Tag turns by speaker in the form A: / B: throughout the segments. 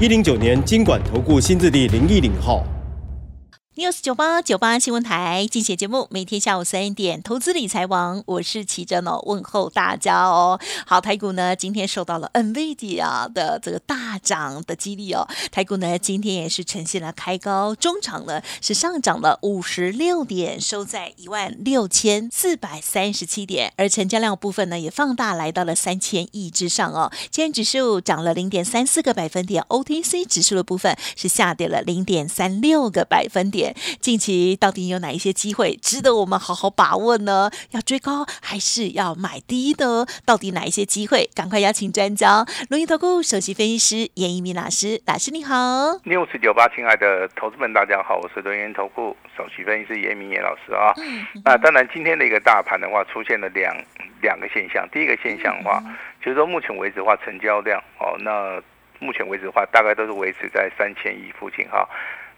A: 一零九年金管投顾新字第零一零号。
B: News 九八九八新闻台竞选节目，每天下午三点，投资理财王，我是齐珍哦，问候大家哦。好，台股呢今天受到了 NVIDIA 的这个大涨的激励哦，台股呢今天也是呈现了开高，中场呢是上涨了五十六点，收在一万六千四百三十七点，而成交量部分呢也放大来到了三千亿之上哦。今天指数涨了零点三四个百分点，OTC 指数的部分是下跌了零点三六个百分点。近期到底有哪一些机会值得我们好好把握呢？要追高还是要买低呢？到底哪一些机会？赶快邀请专家，龙岩投顾首席分析师严一鸣老师，老师你好。
C: news 九八，亲爱的投资们，大家好，我是龙岩投顾首席分析师严明严老师啊。嗯那当然，今天的一个大盘的话，出现了两两个现象。第一个现象的话，就是说目前为止的话，成交量哦，那目前为止的话，大概都是维持在三千亿附近哈。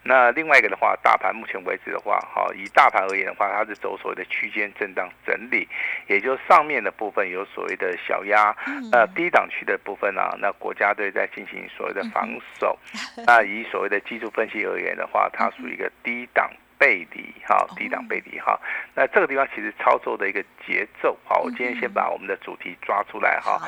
C: 那另外一个的话，大盘目前为止的话，哈，以大盘而言的话，它是走所谓的区间震荡整理，也就上面的部分有所谓的小压，那低档区的部分啊，那国家队在进行所谓的防守。那以所谓的技术分析而言的话，它属于一个低档。背离哈，低档背离哈，那这个地方其实操作的一个节奏好，我今天先把我们的主题抓出来哈。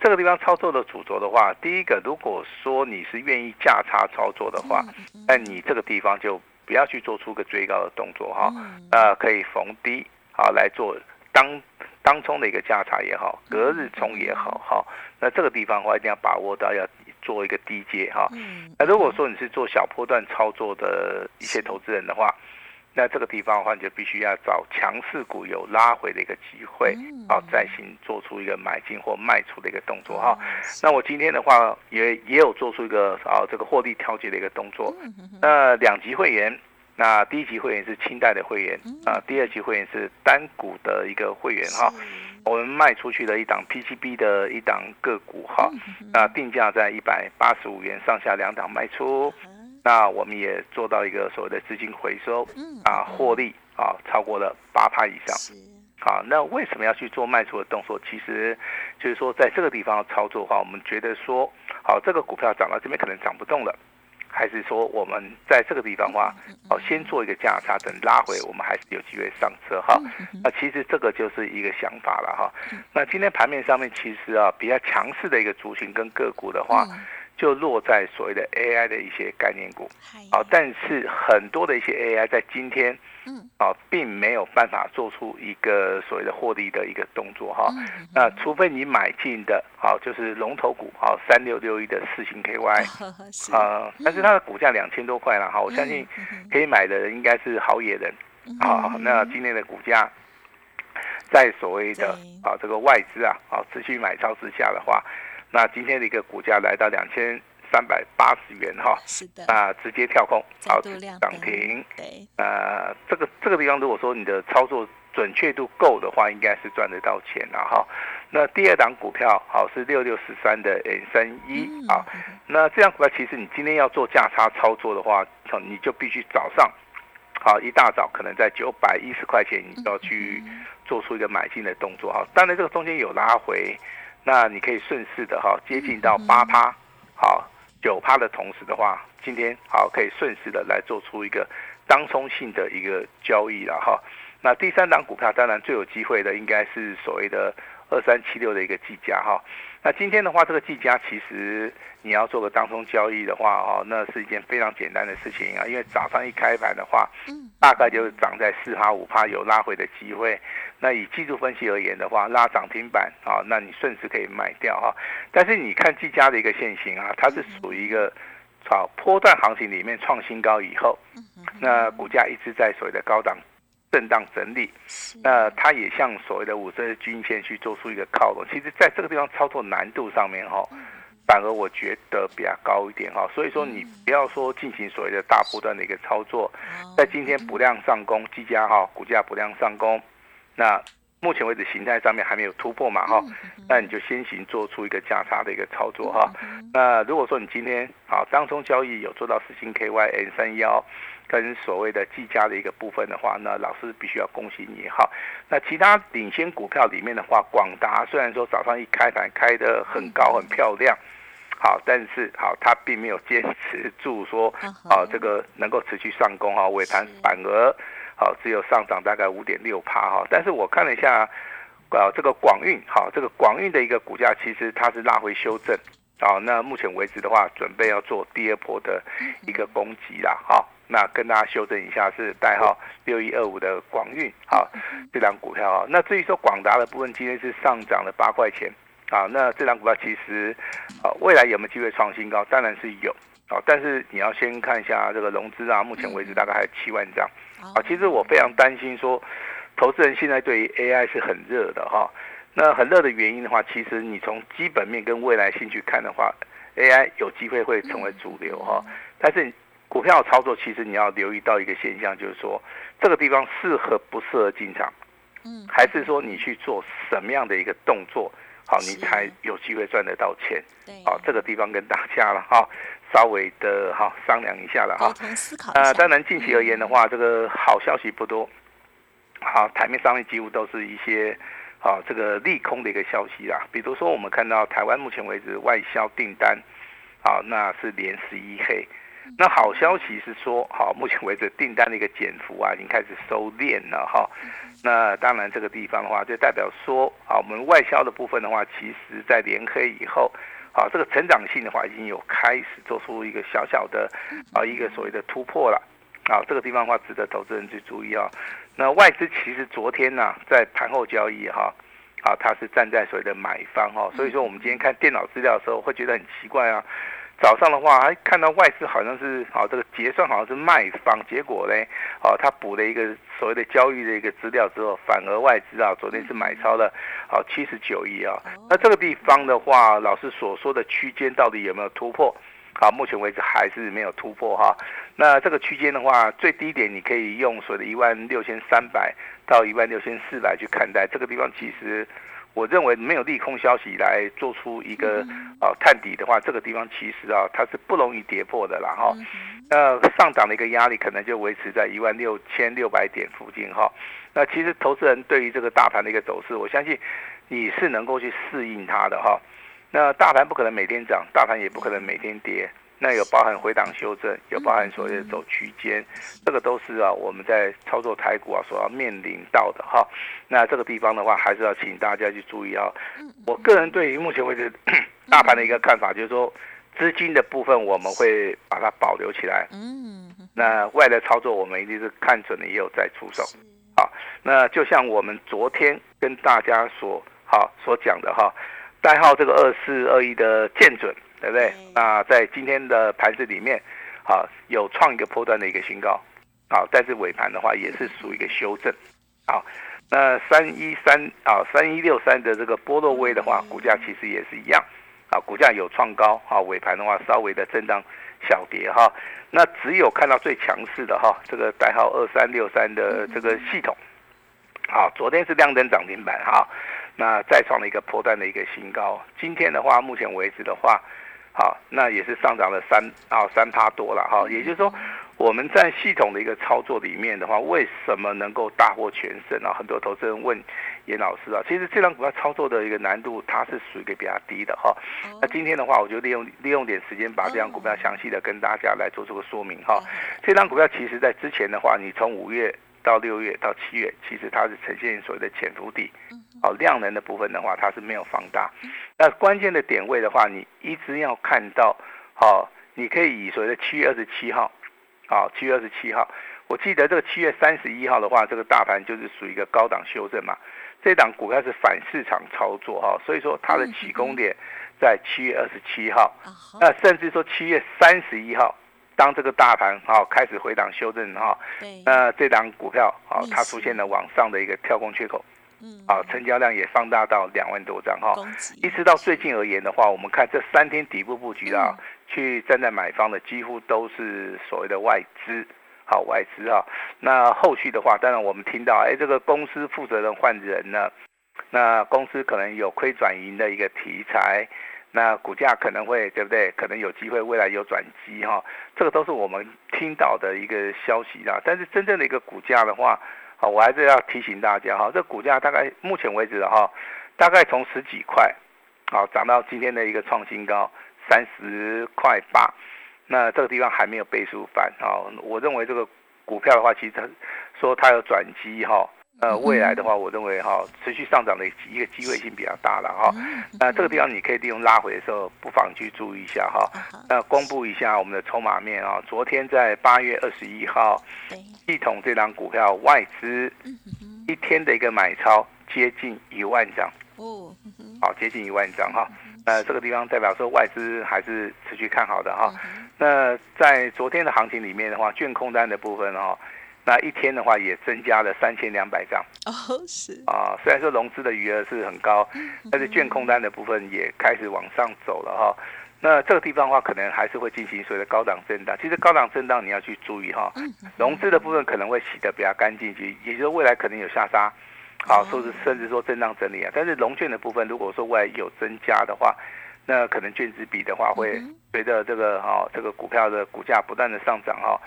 C: 这个地方操作的主轴的话，第一个，如果说你是愿意价差操作的话，那你这个地方就不要去做出个追高的动作哈，呃，可以逢低好来做当当冲的一个价差也好，隔日冲也好哈。那这个地方的话，一定要把握到要。做一个低阶哈，那如果说你是做小波段操作的一些投资人的话，那这个地方的话，你就必须要找强势股有拉回的一个机会，好再行做出一个买进或卖出的一个动作哈。那我今天的话也也有做出一个啊这个获利调节的一个动作。那两级会员，那第一级会员是清代的会员啊，第二级会员是单股的一个会员哈。我们卖出去的一档 PCB 的一档个股哈，那定价在一百八十五元上下两档卖出，那我们也做到一个所谓的资金回收，啊，获利啊超过了八趴以上。好，那为什么要去做卖出的动作？其实就是说，在这个地方操作的话，我们觉得说，好，这个股票涨到这边可能涨不动了。还是说我们在这个地方的话，哦，先做一个价差，等拉回，我们还是有机会上车哈。那其实这个就是一个想法了哈。那今天盘面上面其实啊，比较强势的一个族群跟个股的话，就落在所谓的 AI 的一些概念股。好，但是很多的一些 AI 在今天，嗯，啊，并没有办法做出一个所谓的获利的一个动作哈。那除非你买进的，好，就是龙头股，好，三六六一的四星 KY，啊，但是它的股价两千多块了哈，我相信可以买的人应该是好野人。好，那今天的股价在所谓的啊这个外资啊，啊持续买超之下的话，那今天的一个股价来到两千。三百八十元哈，
B: 是的，
C: 啊，直接跳空，
B: 好
C: 涨停，
B: 对，
C: 呃，这个这个地方如果说你的操作准确度够的话，应该是赚得到钱了哈。那第二档股票好是六六十三的 N 三一啊，那这样股票其实你今天要做价差操作的话，你就必须早上好一大早可能在九百一十块钱，你就要去做出一个买进的动作哈。当然这个中间有拉回，那你可以顺势的哈接近到八趴好。九趴的同时的话，今天好可以顺势的来做出一个当冲性的一个交易了哈。那第三档股票当然最有机会的应该是所谓的二三七六的一个计价哈。那今天的话，这个计价其实你要做个当中交易的话哦，那是一件非常简单的事情啊。因为早上一开盘的话，大概就是涨在四趴五趴有拉回的机会。那以技术分析而言的话，拉涨停板啊，那你顺势可以卖掉哈。但是你看技嘉的一个现形啊，它是属于一个炒波段行情里面创新高以后，那股价一直在所谓的高档震荡整理，那它也向所谓的五日均线去做出一个靠拢。其实在这个地方操作难度上面哈，反而我觉得比较高一点哈。所以说你不要说进行所谓的大波段的一个操作，在今天不量上攻，技嘉哈股价不量上攻，那。目前为止，形态上面还没有突破嘛，哈，那你就先行做出一个价差的一个操作哈。那如果说你今天好当中交易有做到四星 KYN 三幺跟所谓的技嘉的一个部分的话，那老师必须要恭喜你哈。那其他领先股票里面的话，广达虽然说早上一开盘开的很高很漂亮，好，但是好它并没有坚持住说，啊这个能够持续上攻哈，尾盘反而。好，只有上涨大概五点六趴哈，但是我看了一下，呃，这个广运，好，这个广运的一个股价其实它是拉回修正，好，那目前为止的话，准备要做第二波的一个攻击啦，好，那跟大家修正一下是代号六一二五的广运，好，这档股票啊，那至于说广达的部分，今天是上涨了八块钱，啊，那这档股票其实，啊，未来有没有机会创新高？当然是有，啊，但是你要先看一下这个融资啊，目前为止大概还有七万张。啊，其实我非常担心说，投资人现在对于 AI 是很热的哈。那很热的原因的话，其实你从基本面跟未来性去看的话，AI 有机会会成为主流哈。但是股票操作，其实你要留意到一个现象，就是说这个地方适合不适合进场，嗯，还是说你去做什么样的一个动作，好，你才有机会赚得到钱。对，好，这个地方跟大家了哈。稍微的哈商量一下了哈，
B: 呃，
C: 当然近期而言的话，这个好消息不多，好台面上面几乎都是一些好这个利空的一个消息啦。比如说我们看到台湾目前为止外销订单，好那是连十一黑。那好消息是说，好目前为止订单的一个减幅啊，已经开始收敛了哈。那当然这个地方的话，就代表说，啊我们外销的部分的话，其实在连黑以后。好，这个成长性的话，已经有开始做出一个小小的啊一个所谓的突破了。啊，这个地方的话，值得投资人去注意啊。那外资其实昨天呢，在盘后交易哈，啊，它是站在所谓的买方哈，所以说我们今天看电脑资料的时候，会觉得很奇怪啊。早上的话，还看到外资好像是好这个结算好像是卖方，结果呢，哦，他补了一个所谓的交易的一个资料之后，反而外资啊昨天是买超了好七十九亿啊。那这个地方的话，老师所说的区间到底有没有突破？好，目前为止还是没有突破哈。那这个区间的话，最低点你可以用所谓的一万六千三百到一万六千四百去看待，这个地方其实。我认为没有利空消息来做出一个啊探底的话，这个地方其实啊它是不容易跌破的啦哈。那上涨的一个压力可能就维持在一万六千六百点附近哈。那其实投资人对于这个大盘的一个走势，我相信你是能够去适应它的哈。那大盘不可能每天涨，大盘也不可能每天跌。那有包含回档修正，有包含所谓的走区间，这个都是啊我们在操作台股啊所要面临到的哈。那这个地方的话，还是要请大家去注意啊。我个人对于目前为止大盘的一个看法，就是说资金的部分我们会把它保留起来。嗯。那外的操作我们一定是看准了也有在出手。好，那就像我们昨天跟大家所好所讲的哈，代号这个二四二一的见准。对不对？那在今天的盘子里面，好有创一个波段的一个新高，好，但是尾盘的话也是属于一个修正，好，那三一三啊三一六三的这个波洛威的话，股价其实也是一样，啊，股价有创高，啊，尾盘的话稍微的震荡小跌哈，那只有看到最强势的哈，这个代号二三六三的这个系统，好，昨天是亮灯涨停板哈，那再创了一个波段的一个新高，今天的话，目前为止的话。好，那也是上涨了三啊三趴多了哈，也就是说，我们在系统的一个操作里面的话，为什么能够大获全胜啊？很多投资人问严老师啊，其实这张股票操作的一个难度，它是属于一个比较低的哈。那今天的话，我就利用利用点时间，把这张股票详细的跟大家来做出个说明哈。这张股票其实在之前的话，你从五月。到六月到七月，其实它是呈现所谓的潜伏底，好量能的部分的话，它是没有放大。那关键的点位的话，你一直要看到，好，你可以以所谓的七月二十七号，好，七月二十七号，我记得这个七月三十一号的话，这个大盘就是属于一个高档修正嘛，这档股票是反市场操作哈，所以说它的起攻点在七月二十七号，那甚至说七月三十一号。当这个大盘哈开始回档修正哈，那这档股票啊它出现了往上的一个跳空缺口，啊，成交量也放大到两万多张哈。一直到最近而言的话，我们看这三天底部布局啊，去站在买方的几乎都是所谓的外资，好外资啊。那后续的话，当然我们听到，哎，这个公司负责人换人了，那公司可能有亏转盈的一个题材。那股价可能会对不对？可能有机会未来有转机哈，这个都是我们听到的一个消息啦。但是真正的一个股价的话，好，我还是要提醒大家哈，这股价大概目前为止哈，大概从十几块，好涨到今天的一个创新高三十块八，那这个地方还没有倍数翻啊。我认为这个股票的话，其实它说它有转机哈。呃，未来的话，我认为哈，持续上涨的一个机会性比较大了哈。那这个地方你可以利用拉回的时候，不妨去注意一下哈。那公布一下我们的筹码面啊，昨天在八月二十一号，系统这张股票外资一天的一个买超接近一万张哦，好，接近一万张哈。那这个地方代表说外资还是持续看好的哈。那在昨天的行情里面的话，券空单的部分哈。那一天的话也增加了三千两百张
B: 哦，是
C: 啊，虽然说融资的余额是很高，但是券空单的部分也开始往上走了哈。那这个地方的话，可能还是会进行所谓的高档震荡。其实高档震荡你要去注意哈，融资的部分可能会洗得比较干净，也就是未来可能有下杀，好，说是甚至说震荡整理啊。但是融券的部分，如果说未来有增加的话，那可能券值比的话，会随着这个哈这个股票的股价不断的上涨哈。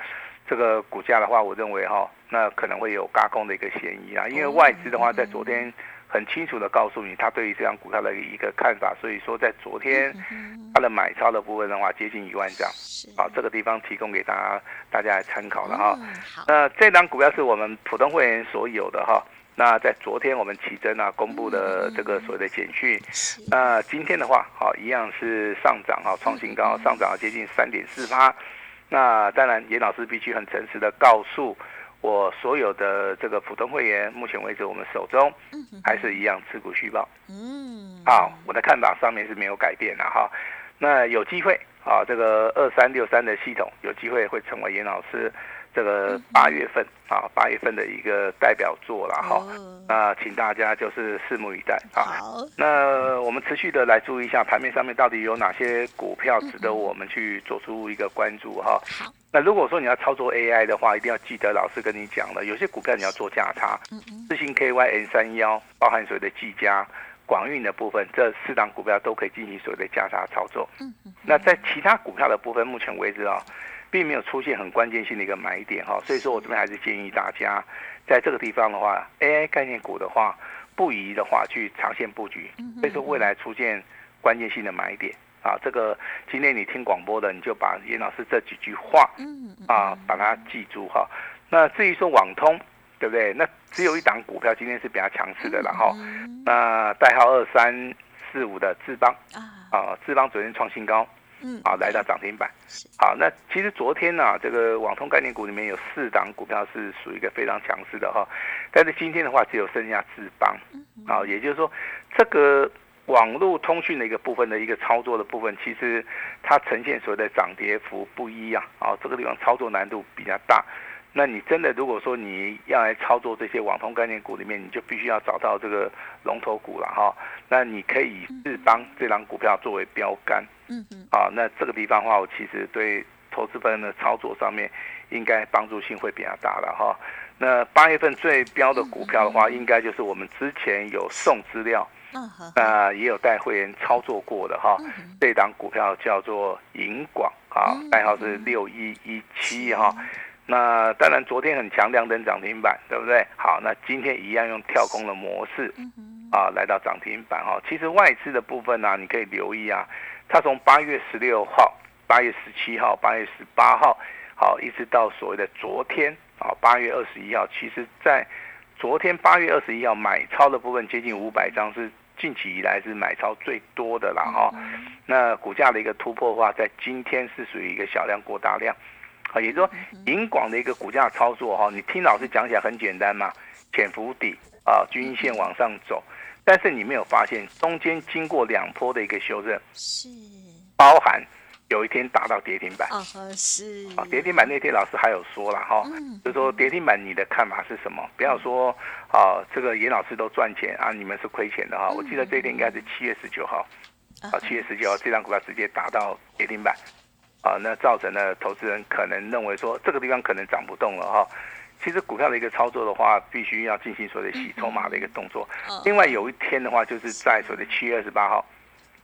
C: 这个股价的话，我认为哈，那可能会有轧空的一个嫌疑啊。因为外资的话，在昨天很清楚的告诉你，他对于这张股票的一个看法。所以说，在昨天它的买超的部分的话，接近一万张。好，这个地方提供给大家大家来参考了哈。那这张股票是我们普通会员所有的哈。那在昨天我们奇珍啊公布的这个所谓的简讯，那今天的话，好一样是上涨哈，创新高，上涨了接近三点四八。那当然，严老师必须很诚实的告诉我所有的这个普通会员，目前为止我们手中还是一样持股续报。嗯，好，我的看法上面是没有改变的哈。那有机会啊，这个二三六三的系统有机会会成为严老师。这个八月份啊，八月份的一个代表作了哈，那请大家就是拭目以待啊。好，那我们持续的来注意一下盘面上面到底有哪些股票值得我们去做出一个关注哈。好，那如果说你要操作 AI 的话，一定要记得老师跟你讲了，有些股票你要做价差。嗯嗯。四星 KYN 三幺包含所谓的技嘉、广运的部分，这四档股票都可以进行所谓的价差操作。嗯嗯。那在其他股票的部分，目前为止啊。并没有出现很关键性的一个买点哈，所以说我这边还是建议大家，在这个地方的话，AI 概念股的话，不宜的话去长线布局，所以说未来出现关键性的买点啊，这个今天你听广播的，你就把严老师这几句话啊，把它记住哈。那至于说网通，对不对？那只有一档股票今天是比较强势的了哈，那代号二三四五的智邦啊，智邦昨天创新高。嗯，好，来到涨停板。好，那其实昨天呢，这个网通概念股里面有四档股票是属于一个非常强势的哈，但是今天的话只有剩下智邦。啊，也就是说，这个网络通讯的一个部分的一个操作的部分，其实它呈现所谓的涨跌幅不一样啊，这个地方操作难度比较大。那你真的如果说你要来操作这些网通概念股里面，你就必须要找到这个龙头股了哈。那你可以以日邦这张股票作为标杆，嗯嗯，啊，那这个地方的话，我其实对投资人的操作上面应该帮助性会比较大了哈。那八月份最标的股票的话，应该就是我们之前有送资料，嗯那也有带会员操作过的哈。这档股票叫做银广啊，代号是六一一七哈。那当然，昨天很强，量等涨停板，对不对？好，那今天一样用跳空的模式，啊，来到涨停板哈。其实外资的部分呢，你可以留意啊，它从八月十六号、八月十七号、八月十八号，好，一直到所谓的昨天啊，八月二十一号，其实在昨天八月二十一号买超的部分接近五百张，是近期以来是买超最多的了哈。那股价的一个突破的话，在今天是属于一个小量过大量。啊，也就是说，银广的一个股价操作哈，你听老师讲起来很简单嘛，潜伏底啊，均线往上走，但是你没有发现中间经过两波的一个修正，是。包含有一天达到跌停板。
B: 哦，是。
C: 啊，跌停板那天老师还有说了哈，就说跌停板你的看法是什么？不要说啊，这个严老师都赚钱啊，你们是亏钱的哈。我记得这一天应该是七月十九号，啊，七月十九号这张股票直接达到跌停板，啊，那造成了投资人可能认为说这个地方可能涨不动了哈。其实股票的一个操作的话，必须要进行所谓的洗筹码的一个动作。另外有一天的话，就是在所谓的七月二十八号，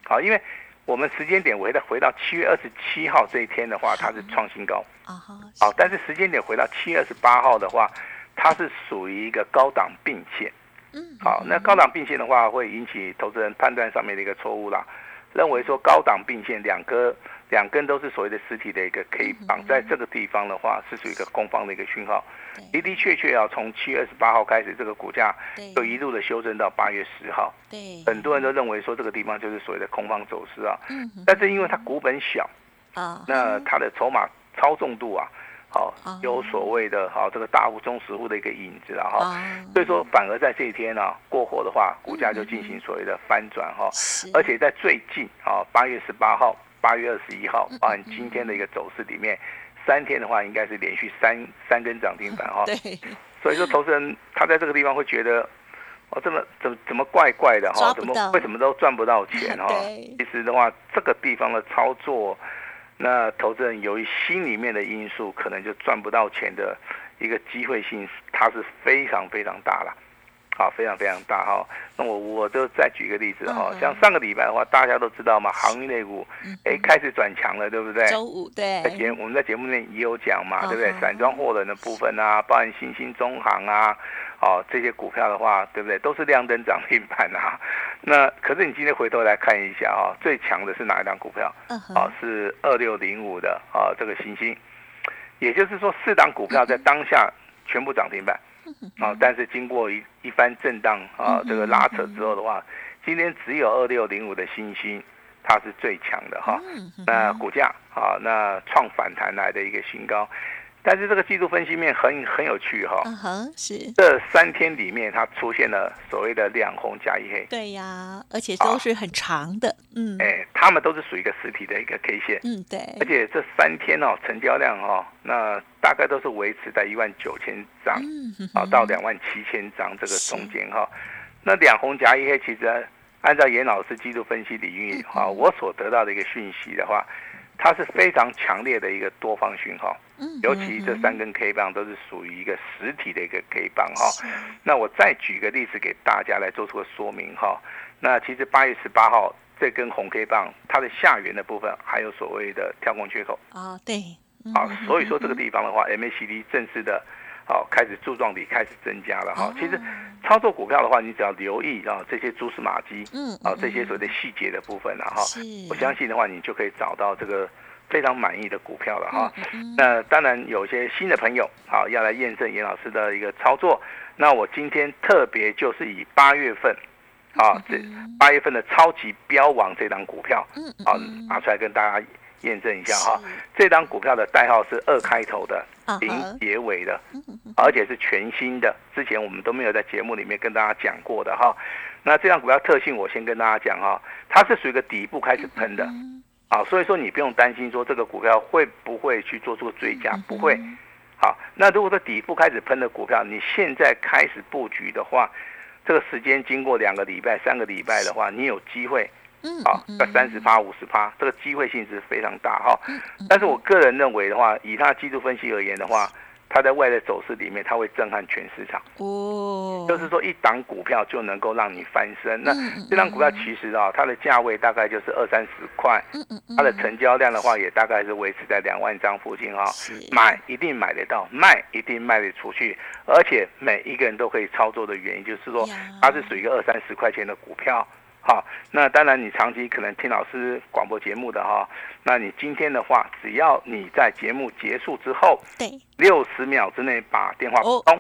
C: 好，因为我们时间点回到回到七月二十七号这一天的话，它是创新高啊好，但是时间点回到七月二十八号的话，它是属于一个高档并线。嗯，好，那高档并线的话，会引起投资人判断上面的一个错误啦。认为说高档并线两个两根都是所谓的实体的一个 K 棒，在这个地方的话是属于一个空方的一个讯号，的的确确啊，从七月二十八号开始，这个股价就一路的修正到八月十号，
B: 对，
C: 很多人都认为说这个地方就是所谓的空方走势啊，嗯，但是因为它股本小啊，那它的筹码操纵度啊。好，有所谓的哈这个大户中实户的一个影子了哈，所以说反而在这一天呢过火的话，股价就进行所谓的翻转哈，而且在最近啊八月十八号、八月二十一号，包含今天的一个走势里面，三天的话应该是连续三三根涨停板哈，
B: 对，
C: 所以说投资人他在这个地方会觉得，哦这么怎怎么怪怪的哈，怎么为什么都赚不到钱哈？其实的话，这个地方的操作。那投资人由于心里面的因素，可能就赚不到钱的一个机会性，它是非常非常大了，好，非常非常大哈。那我我就再举个例子哈，像上个礼拜的话，大家都知道嘛，航运类股哎开始转强了，对不对？
B: 周五对。
C: 在节我们在节目内也有讲嘛，对不对？散装货轮的部分啊，包含新兴中行啊。哦，这些股票的话，对不对？都是亮灯涨停板啊。那可是你今天回头来看一下啊，最强的是哪一档股票？哦，是二六零五的啊，这个星星。也就是说，四档股票在当下全部涨停板。啊，但是经过一一番震荡啊，这个拉扯之后的话，今天只有二六零五的星星，它是最强的哈。那股价啊，那创反弹来的一个新高。但是这个技术分析面很很有趣哈，
B: 嗯哼，是。
C: 这三天里面它出现了所谓的两红加一黑，
B: 对呀，而且都是很长的，嗯，
C: 哎，他们都是属于一个实体的一个 K 线，
B: 嗯，对，
C: 而且这三天哦，成交量哦，那大概都是维持在一万九千张，啊，到两万七千张这个中间哈，那两红加一黑，其实按照严老师技术分析领域哈，我所得到的一个讯息的话。它是非常强烈的一个多方讯号，尤其这三根 K 棒都是属于一个实体的一个 K 棒哈。那我再举个例子给大家来做出个说明哈。那其实八月十八号这根红 K 棒，它的下缘的部分还有所谓的跳空缺口
B: 啊，对，
C: 啊，所以说这个地方的话，MACD 正式的。好，开始柱状体开始增加了哈。其实操作股票的话，你只要留意啊这些蛛丝马迹，嗯，啊这些所谓的细节的部分了哈。我相信的话，你就可以找到这个非常满意的股票了哈。那当然有些新的朋友好要来验证严老师的一个操作。那我今天特别就是以八月份啊这八月份的超级标王这档股票，嗯，啊拿出来跟大家。验证一下哈，这张股票的代号是二开头的，零结尾的，而且是全新的，之前我们都没有在节目里面跟大家讲过的哈。那这张股票特性我先跟大家讲哈，它是属于一个底部开始喷的，啊，所以说你不用担心说这个股票会不会去做出追加，不会。好，那如果说底部开始喷的股票，你现在开始布局的话，这个时间经过两个礼拜、三个礼拜的话，你有机会。嗯，好，在三十趴、五十趴，这个机会性是非常大哈。但是我个人认为的话，以它技术分析而言的话，它在外的走势里面，它会震撼全市场。哦，就是说一档股票就能够让你翻身。那这档股票其实啊，它的价位大概就是二三十块。它的成交量的话，也大概是维持在两万张附近哈。买一定买得到，卖一定卖得出去，而且每一个人都可以操作的原因，就是说它是属于一个二三十块钱的股票。好，那当然，你长期可能听老师广播节目的哈，那你今天的话，只要你在节目结束之后，
B: 对，
C: 六十秒之内把电话拨通，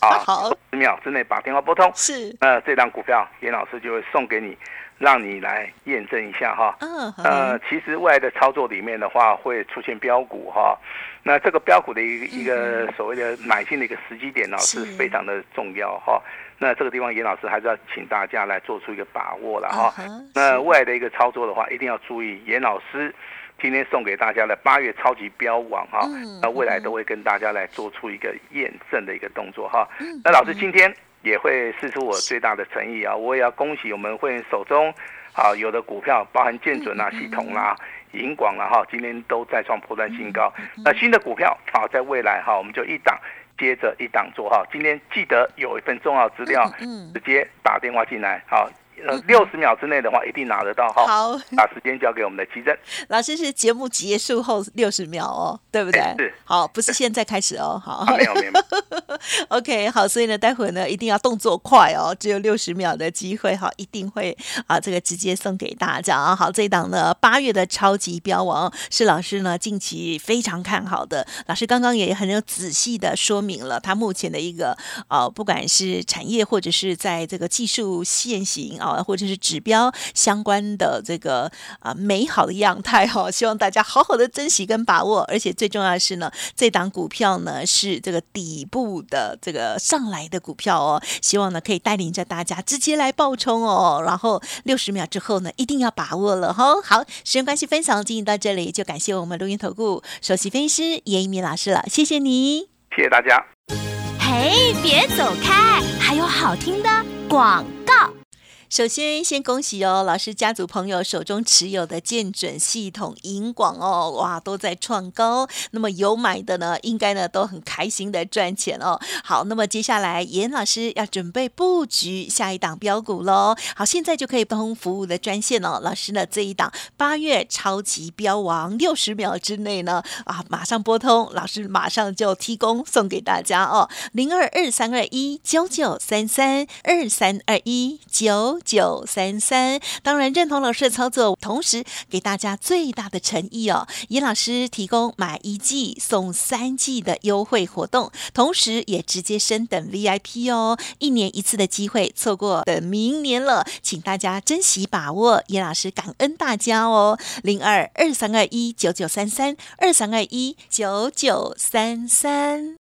B: 啊，好，
C: 十秒之内把电话拨通，
B: 是，
C: 那这张股票严老师就会送给你，让你来验证一下哈，嗯，呃，其实未来的操作里面的话，会出现标股哈，那这个标股的一个一个所谓的买进的一个时机点呢，是。非常的重要哈。那这个地方，严老师还是要请大家来做出一个把握了哈。那未来的一个操作的话，一定要注意严老师今天送给大家的八月超级标王哈，那未来都会跟大家来做出一个验证的一个动作哈。那老师今天也会试出我最大的诚意啊，我也要恭喜我们会员手中啊有的股票，包含建准啊、系统啦、银广啦哈，今天都在创破断新高。那新的股票啊，在未来哈，我们就一档接着一档做哈。今天记得有一份重要资料，直接打电话进来好。呃，六十秒之内的话，一定拿得到哈。
B: 好，
C: 把时间交给我们的奇珍
B: 老师，是节目结束后六十秒哦，对不对？
C: 是。
B: 好，不是现在开始哦。好，
C: 没 有没有。
B: OK，好，所以呢，待会呢，一定要动作快哦，只有六十秒的机会哈，一定会啊，这个直接送给大家啊。好，这一档呢，八月的超级标王是老师呢近期非常看好的。老师刚刚也很有仔细的说明了他目前的一个啊，不管是产业或者是在这个技术现行啊。或者是指标相关的这个啊美好的样态哈，希望大家好好的珍惜跟把握，而且最重要的是呢，这档股票呢是这个底部的这个上来的股票哦，希望呢可以带领着大家直接来爆冲哦，然后六十秒之后呢一定要把握了哈。好，时间关系分享进行到这里，就感谢我们录音投顾首席分析师严一鸣老师了，谢谢你，
C: 谢谢大家。
D: 嘿，别走开，还有好听的广告。
B: 首先，先恭喜哦，老师家族朋友手中持有的建准系统、银广哦，哇，都在创高。那么有买的呢，应该呢都很开心的赚钱哦。好，那么接下来严老师要准备布局下一档标股喽。好，现在就可以通服务的专线哦。老师呢这一档八月超级标王，六十秒之内呢啊，马上拨通，老师马上就提供送给大家哦。零二二三二一九九三三二三二一九。九三三，当然认同老师的操作，同时给大家最大的诚意哦。尹老师提供买一季送三季的优惠活动，同时也直接升等 VIP 哦。一年一次的机会，错过等明年了，请大家珍惜把握。尹老师感恩大家哦。零二二三二一九九三三二三二一九九三三。